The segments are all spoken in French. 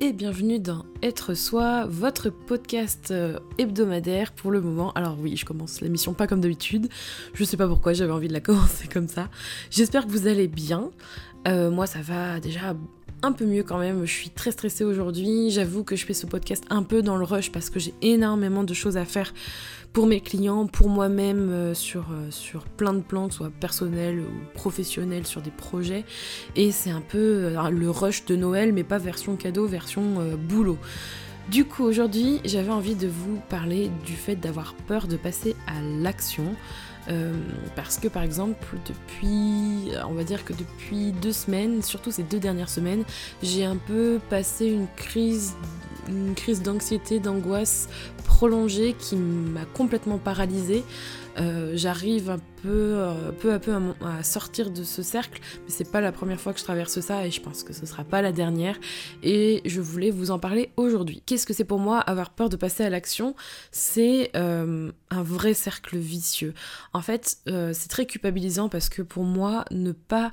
et bienvenue dans Être Soi, votre podcast euh, hebdomadaire pour le moment. Alors oui, je commence l'émission pas comme d'habitude. Je sais pas pourquoi j'avais envie de la commencer comme ça. J'espère que vous allez bien. Euh, moi ça va déjà un peu mieux quand même. Je suis très stressée aujourd'hui. J'avoue que je fais ce podcast un peu dans le rush parce que j'ai énormément de choses à faire pour mes clients, pour moi-même, euh, sur, euh, sur plein de plans, soit personnels ou professionnels, sur des projets. Et c'est un peu euh, le rush de Noël, mais pas version cadeau, version boulot. Du coup, aujourd'hui, j'avais envie de vous parler du fait d'avoir peur de passer à l'action. Parce que par exemple, depuis, on va dire que depuis deux semaines, surtout ces deux dernières semaines, j'ai un peu passé une crise une crise d'anxiété, d'angoisse prolongée qui m'a complètement paralysée. Euh, j'arrive un euh, peu à peu à, sortir de ce cercle, mais c'est pas la première fois que je traverse ça et je pense que ce sera pas la dernière. Et je voulais vous en parler aujourd'hui. Qu'est-ce que c'est pour moi avoir peur de passer à l'action? C'est euh, un vrai cercle vicieux. En fait, c'est très culpabilisant parce que pour moi, ne pas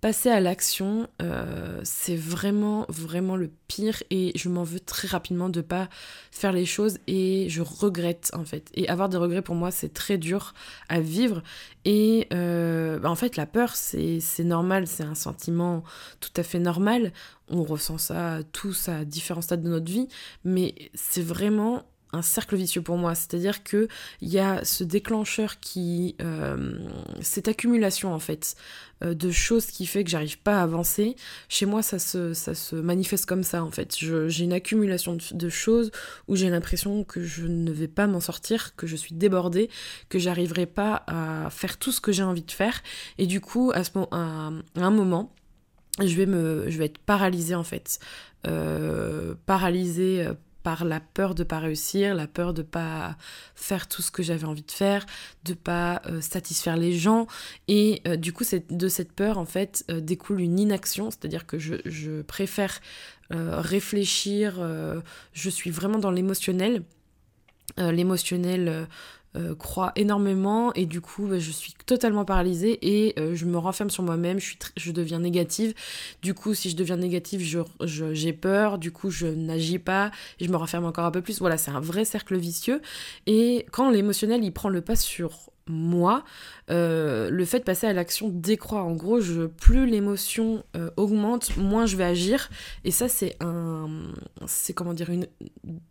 passer à l'action, euh, c'est vraiment, vraiment le pire et je m'en veux très rapidement de pas faire les choses et je regrette en fait. Et avoir des regrets pour moi, c'est très dur à vivre et euh, bah, en fait, la peur, c'est normal, c'est un sentiment tout à fait normal. On ressent ça tous à différents stades de notre vie, mais c'est vraiment un cercle vicieux pour moi. C'est-à-dire que il y a ce déclencheur qui, euh, cette accumulation en fait euh, de choses qui fait que j'arrive pas à avancer. Chez moi, ça se, ça se manifeste comme ça en fait. J'ai une accumulation de, choses où j'ai l'impression que je ne vais pas m'en sortir, que je suis débordée, que j'arriverai pas à faire tout ce que j'ai envie de faire. Et du coup, à, ce, à, à un moment, je vais me je vais être paralysée en fait euh, paralysée par la peur de pas réussir, la peur de pas faire tout ce que j'avais envie de faire, de pas euh, satisfaire les gens. Et euh, du coup de cette peur en fait euh, découle une inaction, c'est-à-dire que je, je préfère réfléchir, je suis vraiment dans l'émotionnel, l'émotionnel euh, croit énormément et du coup bah, je suis totalement paralysée et euh, je me renferme sur moi-même, je, je deviens négative. Du coup si je deviens négative j'ai je, peur, du coup je n'agis pas et je me renferme encore un peu plus. Voilà c'est un vrai cercle vicieux et quand l'émotionnel il prend le pas sur moi, euh, le fait de passer à l'action décroît. En gros, je, plus l'émotion euh, augmente, moins je vais agir. Et ça, c'est un, c'est comment dire, une,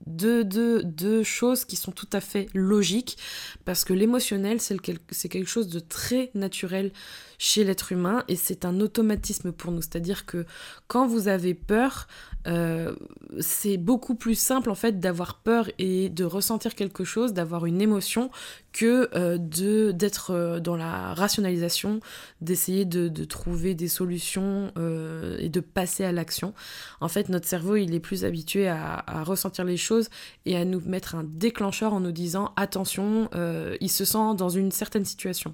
deux, deux, deux choses qui sont tout à fait logiques, parce que l'émotionnel, c'est quelque chose de très naturel chez l'être humain et c'est un automatisme pour nous. C'est-à-dire que quand vous avez peur, euh, c'est beaucoup plus simple en fait d'avoir peur et de ressentir quelque chose, d'avoir une émotion que euh, de d'être euh, dans la rationalisation, d'essayer de, de, trouver des solutions et de passer à l'action. En fait, notre cerveau il est plus habitué à, ressentir les choses et à nous mettre un déclencheur en nous disant attention, il se sent dans une certaine situation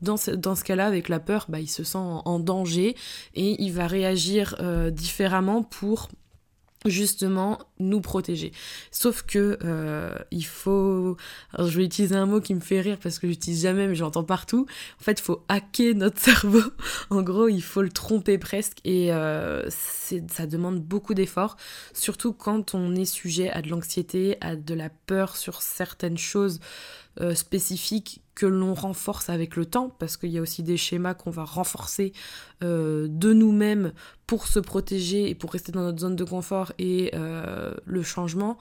dans ce, dans ce cas-là, avec la peur, bah, il se sent en, danger et il va réagir différemment pour justement nous protéger. Sauf que euh, il faut, je vais utiliser un mot qui me fait rire parce que j'utilise jamais mais j'entends partout. En fait, il faut hacker notre cerveau. en gros, il faut le tromper presque et euh, ça demande beaucoup d'efforts, surtout quand on est sujet à de l'anxiété, à de la peur sur certaines choses euh, spécifiques que l'on renforce avec le temps, parce qu'il y a aussi des schémas qu'on va renforcer euh, de nous-mêmes pour se protéger et pour rester dans notre zone de confort et euh, le changement.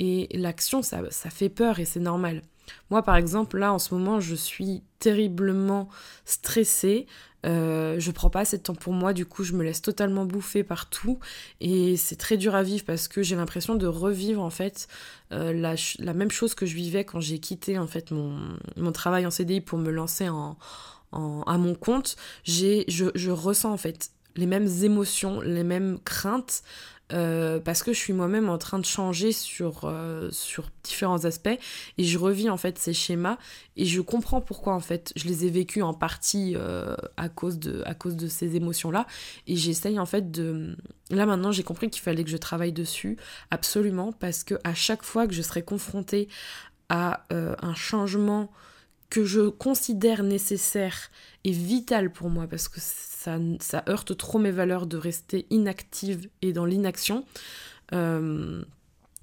Et l'action, ça, ça fait peur et c'est normal. Moi, par exemple, là, en ce moment, je suis terriblement stressée. Euh, je prends pas assez de temps pour moi, du coup, je me laisse totalement bouffer par tout. Et c'est très dur à vivre parce que j'ai l'impression de revivre, en fait, euh, la, même chose que je vivais quand j'ai quitté, en fait, mon, mon, travail en CDI pour me lancer en, à mon compte. Je, je ressens, en fait, les mêmes émotions, les mêmes craintes, euh, parce que je suis moi-même en train de changer sur, euh, sur différents aspects. Et je revis en fait ces schémas. Et je comprends pourquoi en fait je les ai vécus en partie euh, à, cause de, à cause de ces émotions-là. Et j'essaye en fait de... Là maintenant j'ai compris qu'il fallait que je travaille dessus absolument parce que à chaque fois que je serai confrontée à un changement que je considère nécessaire et vital pour moi parce que ça, ça heurte trop mes valeurs de rester inactive et dans l'inaction. Euh,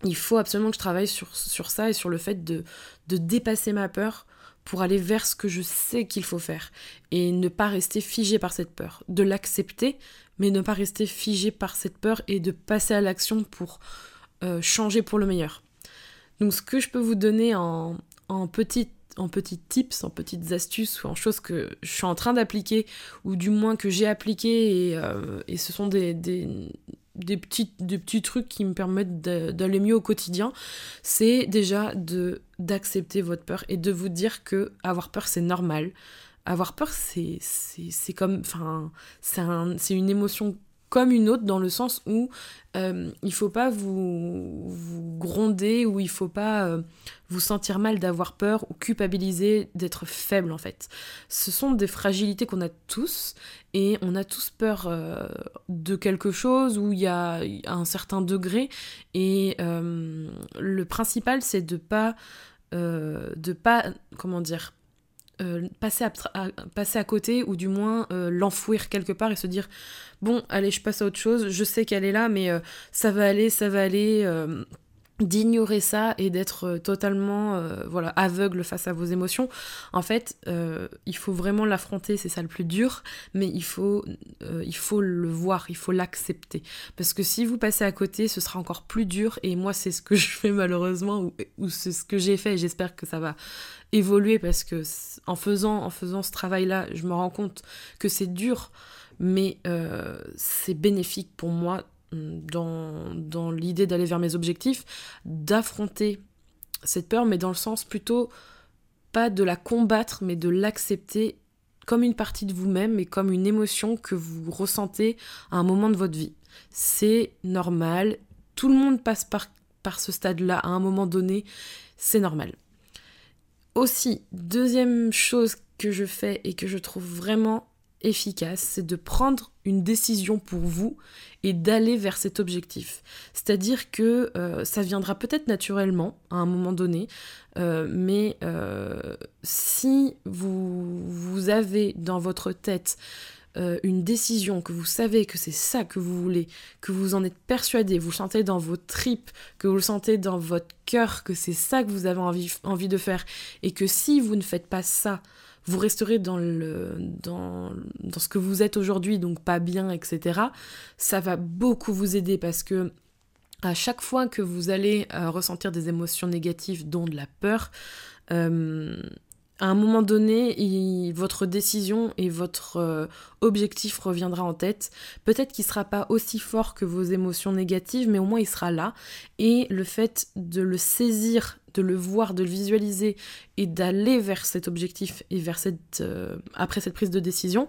il faut absolument que je travaille sur, sur ça et sur le fait de, de dépasser ma peur pour aller vers ce que je sais qu'il faut faire et ne pas rester figé par cette peur, de l'accepter mais ne pas rester figé par cette peur et de passer à l'action pour euh, changer pour le meilleur. Donc ce que je peux vous donner en, en petites en petits tips, en petites astuces ou en choses que je suis en train d'appliquer ou du moins que j'ai appliqué et, euh, et, ce sont des, des, des, petits, des trucs qui me permettent d'aller mieux au quotidien, c'est déjà de d'accepter votre peur et de vous dire que avoir peur c'est normal. Avoir peur c'est c'est comme enfin c'est une émotion comme une autre dans le sens où euh, il faut pas vous, gronder ou il faut pas euh, vous sentir mal d'avoir peur ou culpabiliser d'être faible en fait. Ce sont des fragilités qu'on a tous et on a tous peur euh, de quelque chose où il y a un certain degré et le principal c'est de pas de pas comment dire euh, passer, à, côté ou du moins euh, l'enfouir quelque part et se dire bon allez je passe à autre chose je sais qu'elle est là mais euh, ça va aller ça va aller d'ignorer ça et d'être totalement voilà aveugle face à vos émotions. En fait il faut vraiment l'affronter c'est ça le plus dur mais il faut le voir il faut l'accepter. Parce que si vous passez à côté ce sera encore plus dur et moi c'est ce que je fais malheureusement ou, c'est ce que j'ai fait j'espère que ça va évoluer parce que en faisant, en faisant ce travail-là, je me rends compte que c'est dur, mais euh, c'est bénéfique pour moi dans, l'idée d'aller vers mes objectifs, d'affronter cette peur, mais dans le sens plutôt pas de la combattre, mais de l'accepter comme une partie de vous-même et comme une émotion que vous ressentez à un moment de votre vie. C'est normal, tout le monde passe par, par ce stade-là à un moment donné, c'est normal. Aussi, deuxième chose que je fais et que je trouve vraiment efficace, c'est de prendre une décision pour vous et d'aller vers cet objectif. C'est-à-dire que euh, ça viendra peut-être naturellement à un moment donné, euh, mais euh, si vous, avez dans votre tête une décision, que vous savez que c'est ça que vous voulez, que vous en êtes persuadé, vous sentez dans vos tripes, que vous le sentez dans votre cœur, que c'est ça que vous avez envie, envie de faire, et que si vous ne faites pas ça, vous resterez dans, le, dans, dans ce que vous êtes aujourd'hui, donc pas bien, etc., ça va beaucoup vous aider parce que à chaque fois que vous allez euh, ressentir des émotions négatives, dont de la peur, euh, à un moment donné, votre décision et votre euh, objectif reviendra en tête. Peut-être qu'il ne sera pas aussi fort que vos émotions négatives, mais au moins il sera là. Et le fait de le saisir, de le voir, de le visualiser et d'aller vers cet objectif et vers cette, euh, après cette prise de décision,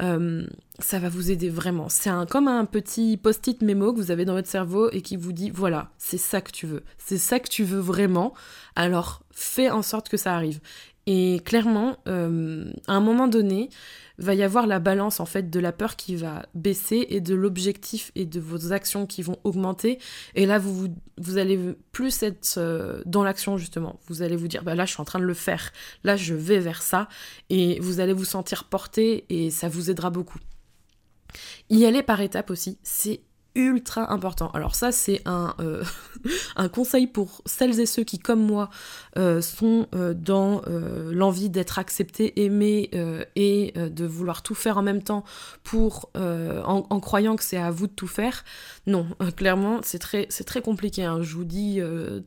euh, ça va vous aider vraiment. C'est comme un petit post-it mémo que vous avez dans votre cerveau et qui vous dit voilà, c'est ça que tu veux, c'est ça que tu veux vraiment, alors fais en sorte que ça arrive. Et clairement, euh, à un moment donné, va y avoir la balance en fait de la peur qui va baisser et de l'objectif et de vos actions qui vont augmenter. Et là, vous, vous, allez plus être euh, dans l'action justement. Vous allez vous dire, bah là, je suis en train de le faire. Là, je vais vers ça. Et vous allez vous sentir porté et ça vous aidera beaucoup. Y aller par étapes aussi, c'est ultra important. Alors ça c'est un, euh, un conseil pour celles et ceux qui comme moi euh, sont euh, dans l'envie d'être acceptés, aimés et de vouloir tout faire en même temps pour en, croyant que c'est à vous de tout faire. Non, clairement c'est très, c'est très compliqué. Hein. Je vous dis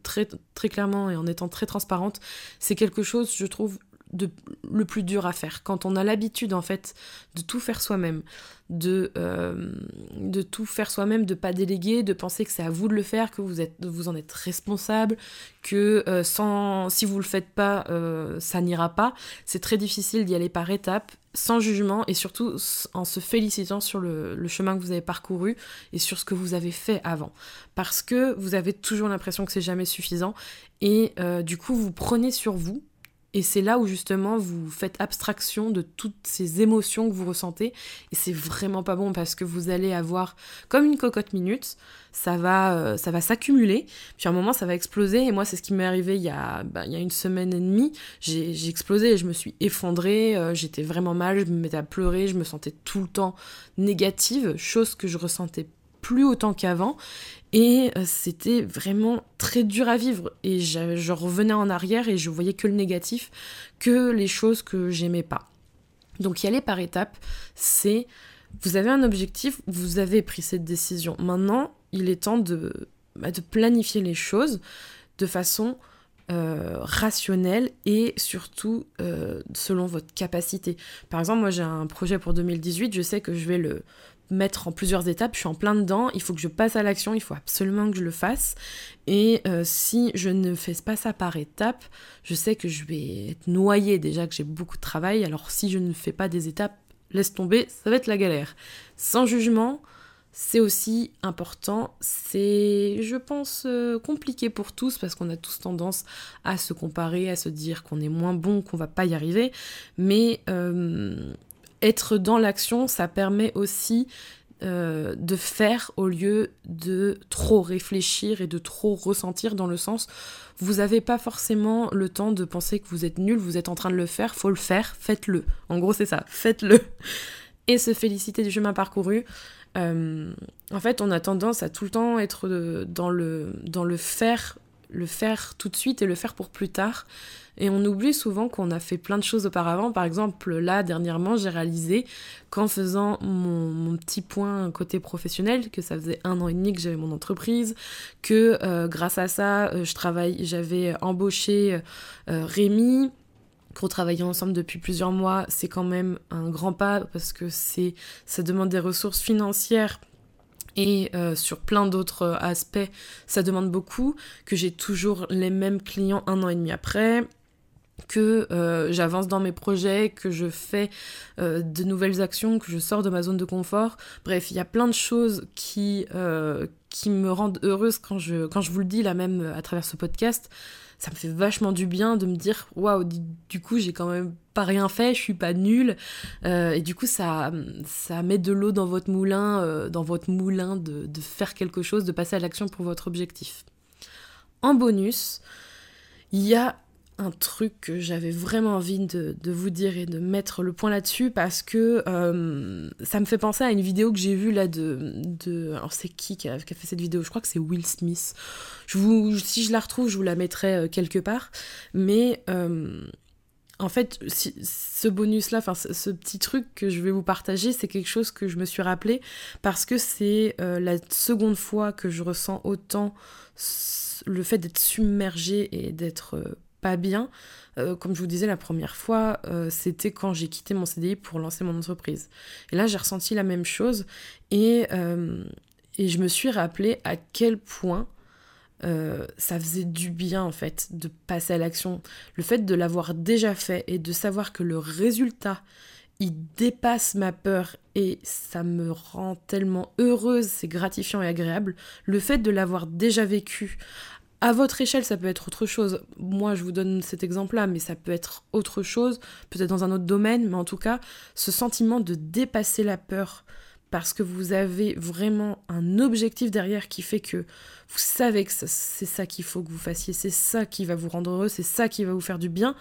très, très clairement et en étant très transparente, c'est quelque chose je trouve de, le plus dur à faire. Quand on a l'habitude en fait de tout faire soi-même, de, euh, de tout faire soi-même, de pas déléguer, de penser que c'est à vous de le faire, que vous, êtes, vous en êtes responsable, que euh, sans, si vous le faites pas, euh, ça n'ira pas. C'est très difficile d'y aller par étapes, sans jugement et surtout en se félicitant sur le, le, chemin que vous avez parcouru et sur ce que vous avez fait avant. Parce que vous avez toujours l'impression que c'est jamais suffisant et du coup vous prenez sur vous Et c'est là où justement vous faites abstraction de toutes ces émotions que vous ressentez. Et c'est vraiment pas bon parce que vous allez avoir comme une cocotte minute, ça va, euh, ça va s'accumuler. Puis à un moment, ça va exploser. Et moi, c'est ce qui m'est arrivé il y, a, bah, il y a une semaine et demie. J'ai explosé et je me suis effondrée. Euh, j'étais vraiment mal. Je me mettais à pleurer. Je me sentais tout le temps négative, chose que je ressentais plus autant qu'avant. Et euh, c'était vraiment très dur à vivre. Et je, revenais en arrière et je voyais que le négatif, que les choses que j'aimais pas. Donc y aller par étapes, c'est vous avez un objectif, vous avez pris cette décision. Maintenant, il est temps de, bah, planifier les choses de façon euh, rationnelle et surtout euh, selon votre capacité. Par exemple, moi j'ai un projet pour 2018, je sais que je vais le mettre en plusieurs étapes, je suis en plein dedans, il faut que je passe à l'action, il faut absolument que je le fasse. Et euh, si je ne fais pas ça par étapes, je sais que je vais être noyée déjà, que j'ai beaucoup de travail. Alors si je ne fais pas des étapes, laisse tomber, ça va être la galère. Sans jugement, c'est aussi important. C'est, je pense, euh, compliqué pour tous parce qu'on a tous tendance à se comparer, à se dire qu'on est moins bon, qu'on va pas y arriver. Mais euh, être dans l'action, ça permet aussi euh, de faire au lieu de trop réfléchir et de trop ressentir dans le sens vous n'avez pas forcément le temps de penser que vous êtes nul, vous êtes en train de le faire, faut le faire, faites-le. En gros c'est ça, faites-le. Et se féliciter du chemin parcouru. Euh, en fait on a tendance à tout le temps être dans le, dans le faire, le faire tout de suite et le faire pour plus tard. Et on oublie souvent qu'on a fait plein de choses auparavant. Par exemple, là, dernièrement, j'ai réalisé qu'en faisant mon, petit point côté professionnel, que ça faisait un an et demi que j'avais mon entreprise, que euh, grâce à ça, euh, j'avais embauché euh, Rémi, qu'on travaillait ensemble depuis plusieurs mois, c'est quand même un grand pas parce que c'est ça demande des ressources financières et sur plein d'autres aspects, ça demande beaucoup, que j'ai toujours les mêmes clients un an et demi après, que euh, j'avance dans mes projets, que je fais euh, de nouvelles actions, que je sors de ma zone de confort. Bref, il y a plein de choses qui, euh, qui me rendent heureuse quand je, quand je vous le dis là même à travers ce podcast. Ça me fait vachement du bien de me dire waouh, du, coup j'ai quand même pas rien fait, je suis pas nulle. et du coup ça, ça met de l'eau dans votre moulin, dans votre moulin de, de faire quelque chose, de passer à l'action pour votre objectif. En bonus, il y a un truc que j'avais vraiment envie de, vous dire et de mettre le point là-dessus parce que euh, ça me fait penser à une vidéo que j'ai vue là de, de alors c'est qui qui a, fait cette vidéo? Je crois que c'est Will Smith. Si je la retrouve je vous la mettrai euh, quelque part. Mais euh, en fait, ce bonus-là, enfin ce, petit truc que je vais vous partager, c'est quelque chose que je me suis rappelé parce que c'est la seconde fois que je ressens autant le fait d'être submergé et d'être bien. Euh, comme je vous disais la première fois, euh, c'était quand j'ai quitté mon CDI pour lancer mon entreprise. Et là, j'ai ressenti la même chose et, euh, et je me suis rappelé à quel point ça faisait du bien en fait de passer à l'action. Le fait de l'avoir déjà fait et de savoir que le résultat il dépasse ma peur et ça me rend tellement heureuse, c'est gratifiant et agréable. Le fait de l'avoir déjà vécu à votre échelle, ça peut être autre chose. Moi, je vous donne cet exemple-là, mais ça peut être autre chose, peut-être dans un autre domaine, mais en tout cas, ce sentiment de dépasser la peur parce que vous avez vraiment un objectif derrière qui fait que vous savez que c'est ça qu'il faut que vous fassiez, c'est ça qui va vous rendre heureux, c'est ça qui va vous faire du bien,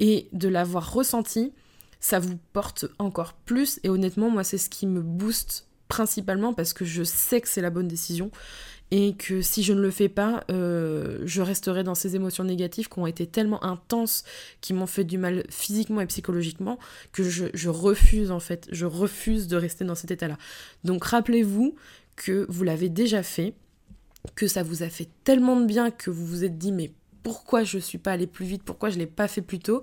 et de l'avoir ressenti, ça vous porte encore plus, et honnêtement, moi, c'est ce qui me booste principalement parce que je sais que c'est la bonne décision et que si je ne le fais pas, euh, je resterai dans ces émotions négatives qui ont été tellement intenses, qui m'ont fait du mal physiquement et psychologiquement, que je, refuse en fait, je refuse de rester dans cet état-là. Donc rappelez-vous que vous l'avez déjà fait, que ça vous a fait tellement de bien que vous vous êtes dit mais pourquoi je ne suis pas allé plus vite, pourquoi je ne l'ai pas fait plus tôt,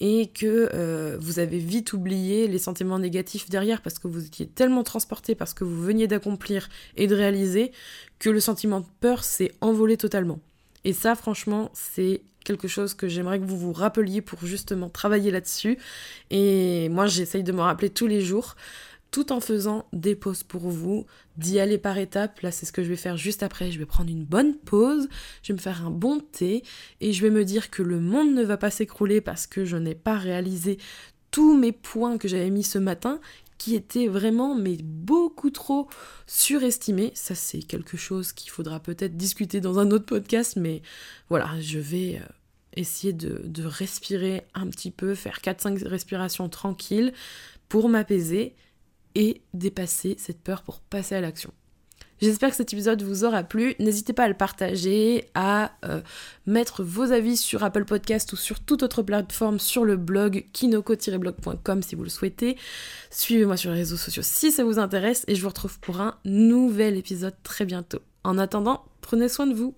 et que euh, vous avez vite oublié les sentiments négatifs derrière parce que vous étiez tellement transporté parce que vous veniez d'accomplir et de réaliser que le sentiment de peur s'est envolé totalement. Et ça, franchement, c'est quelque chose que j'aimerais que vous vous rappeliez pour justement travailler là-dessus. Et moi, j'essaye de me rappeler tous les jours tout en faisant des pauses pour vous, d'y aller par étapes. Là, c'est ce que je vais faire juste après. Je vais prendre une bonne pause, je vais me faire un bon thé et je vais me dire que le monde ne va pas s'écrouler parce que je n'ai pas réalisé tous mes points que j'avais mis ce matin qui étaient vraiment mais beaucoup trop surestimés. Ça c'est quelque chose qu'il faudra peut-être discuter dans un autre podcast, mais voilà, je vais euh, essayer de, de respirer un petit peu, faire 4-5 respirations tranquilles pour m'apaiser et dépasser cette peur pour passer à l'action. J'espère que cet épisode vous aura plu. N'hésitez pas à le partager, à euh, mettre vos avis sur Apple Podcast ou sur toute autre plateforme sur le blog kinoko-blog.com si vous le souhaitez. Suivez-moi sur les réseaux sociaux si ça vous intéresse et je vous retrouve pour un nouvel épisode très bientôt. En attendant, prenez soin de vous.